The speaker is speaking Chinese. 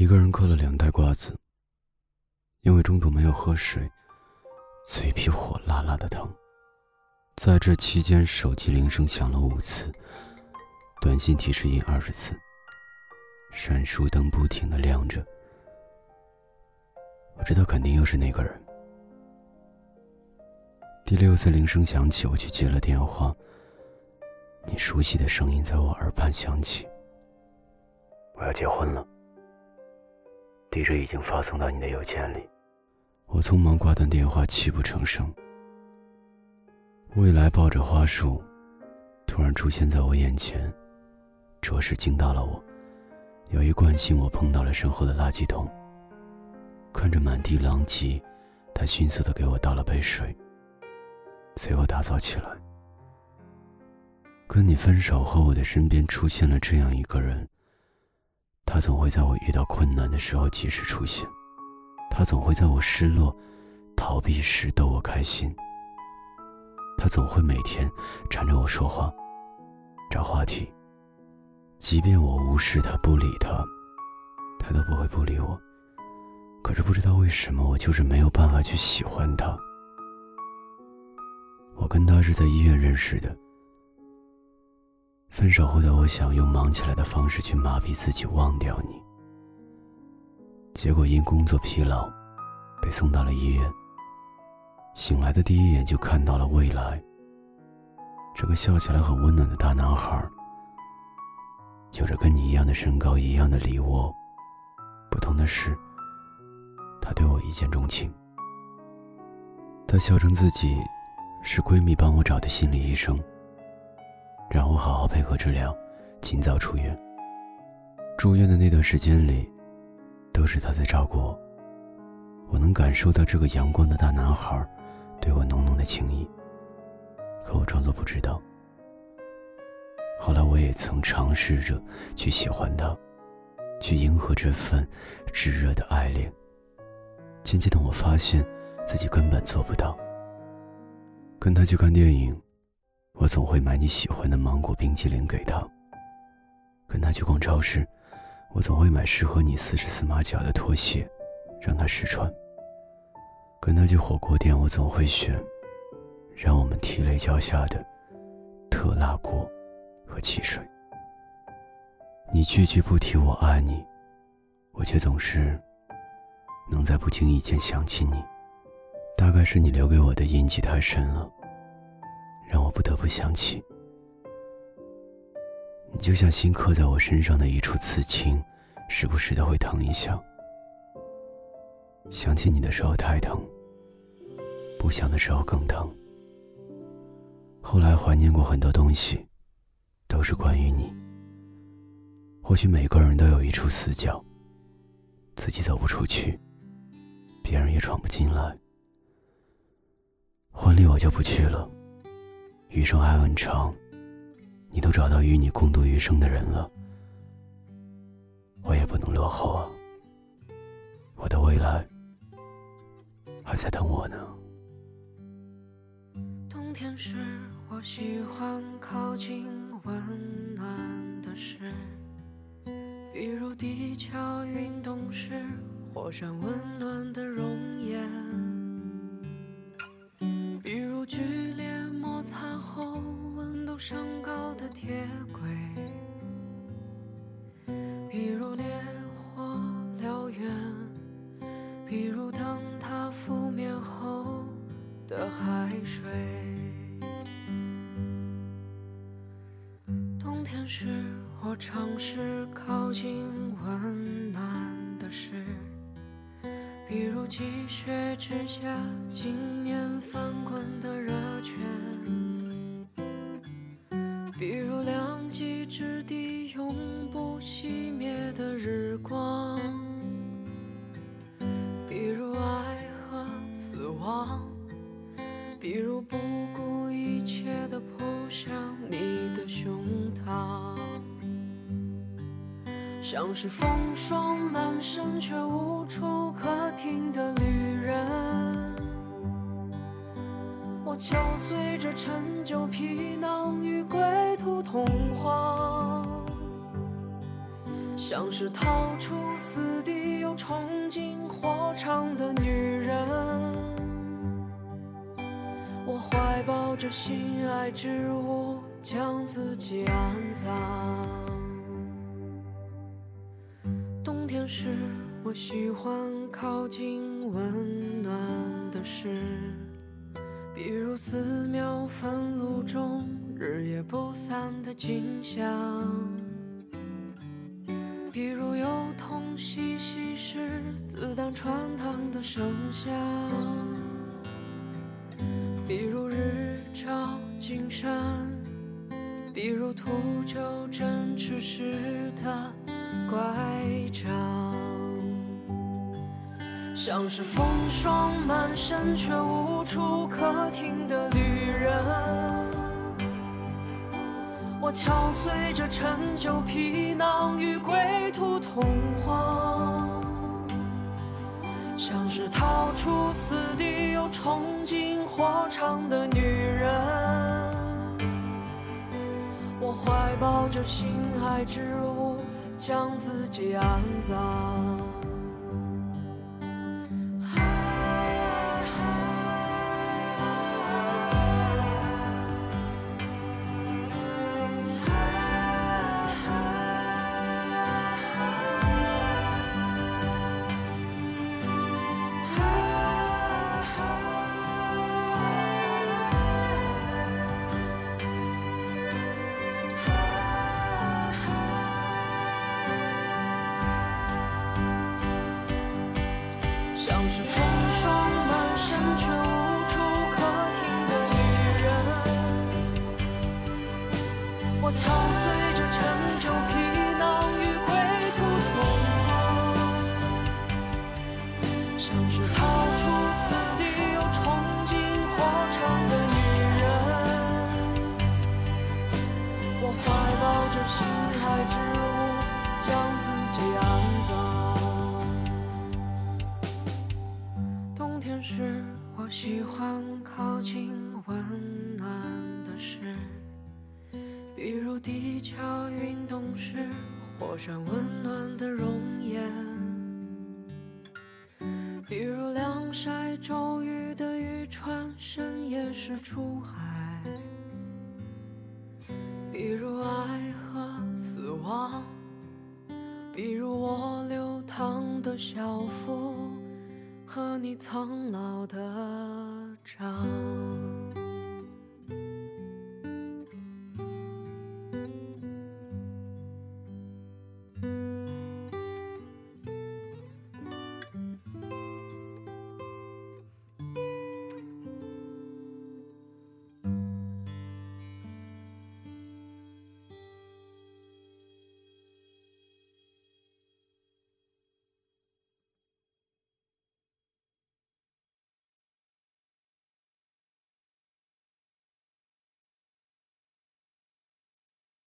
一个人嗑了两袋瓜子，因为中途没有喝水，嘴皮火辣辣的疼。在这期间，手机铃声响了五次，短信提示音二十次，闪烁灯不停的亮着。我知道肯定又是那个人。第六次铃声响起，我去接了电话。你熟悉的声音在我耳畔响起。我要结婚了。地址已经发送到你的邮件里。我匆忙挂断电话，泣不成声。未来抱着花束，突然出现在我眼前，着实惊到了我。有一惯性，我碰到了身后的垃圾桶。看着满地狼藉，他迅速的给我倒了杯水。随后打扫起来。跟你分手后，我的身边出现了这样一个人。他总会在我遇到困难的时候及时出现，他总会在我失落、逃避时逗我开心。他总会每天缠着我说话，找话题。即便我无视他、不理他，他都不会不理我。可是不知道为什么，我就是没有办法去喜欢他。我跟他是在医院认识的。分手后的我想用忙起来的方式去麻痹自己，忘掉你。结果因工作疲劳，被送到了医院。醒来的第一眼就看到了未来。这个笑起来很温暖的大男孩，有着跟你一样的身高，一样的梨窝。不同的是，他对我一见钟情。他笑称自己。是闺蜜帮我找的心理医生，让我好好配合治疗，尽早出院。住院的那段时间里，都是他在照顾我。我能感受到这个阳光的大男孩对我浓浓的情谊，可我装作不知道。后来我也曾尝试着去喜欢他，去迎合这份炙热的爱恋。渐渐的，我发现自己根本做不到。跟他去看电影，我总会买你喜欢的芒果冰淇淋给他。跟他去逛超市，我总会买适合你四十四码脚的拖鞋，让他试穿。跟他去火锅店，我总会选让我们涕泪交下的特辣锅和汽水。你句句不提我爱你，我却总是能在不经意间想起你。大概是你留给我的印记太深了，让我不得不想起。你就像新刻在我身上的一处刺青，时不时的会疼一下。想起你的时候太疼，不想的时候更疼。后来怀念过很多东西，都是关于你。或许每个人都有一处死角，自己走不出去，别人也闯不进来。婚礼我就不去了，余生还很长，你都找到与你共度余生的人了，我也不能落后啊。我的未来还在等我呢。冬天时，我喜欢靠近温暖的事，比如地壳运动时火山温暖的熔岩。的铁轨，比如烈火燎原，比如灯塔覆灭后的海水。冬天时，我尝试靠近温暖的事，比如积雪之下经年翻滚的人的日光，比如爱和死亡，比如不顾一切的扑向你的胸膛，像是风霜满身却无处可停的旅人。我敲碎这陈旧皮囊与归途同往，像是逃出死地又闯进火。场的女人，我怀抱着心爱之物，将自己安葬。冬天时，我喜欢靠近温暖的事，比如寺庙焚炉中日夜不散的景象。比如幼童嬉戏时子弹穿膛的声响，比如日照金山，比如秃鹫振翅时的乖张，像是风霜满身却无处可停的旅人。我敲碎这陈旧皮囊与归途同往，像是逃出死地又冲进火场的女人。我怀抱着心爱之物，将自己安葬。喜地壳运动时火山温暖的熔岩，比如晾晒周瑜的渔船深夜时出海，比如爱和死亡，比如我流淌的校服。和你苍老的掌。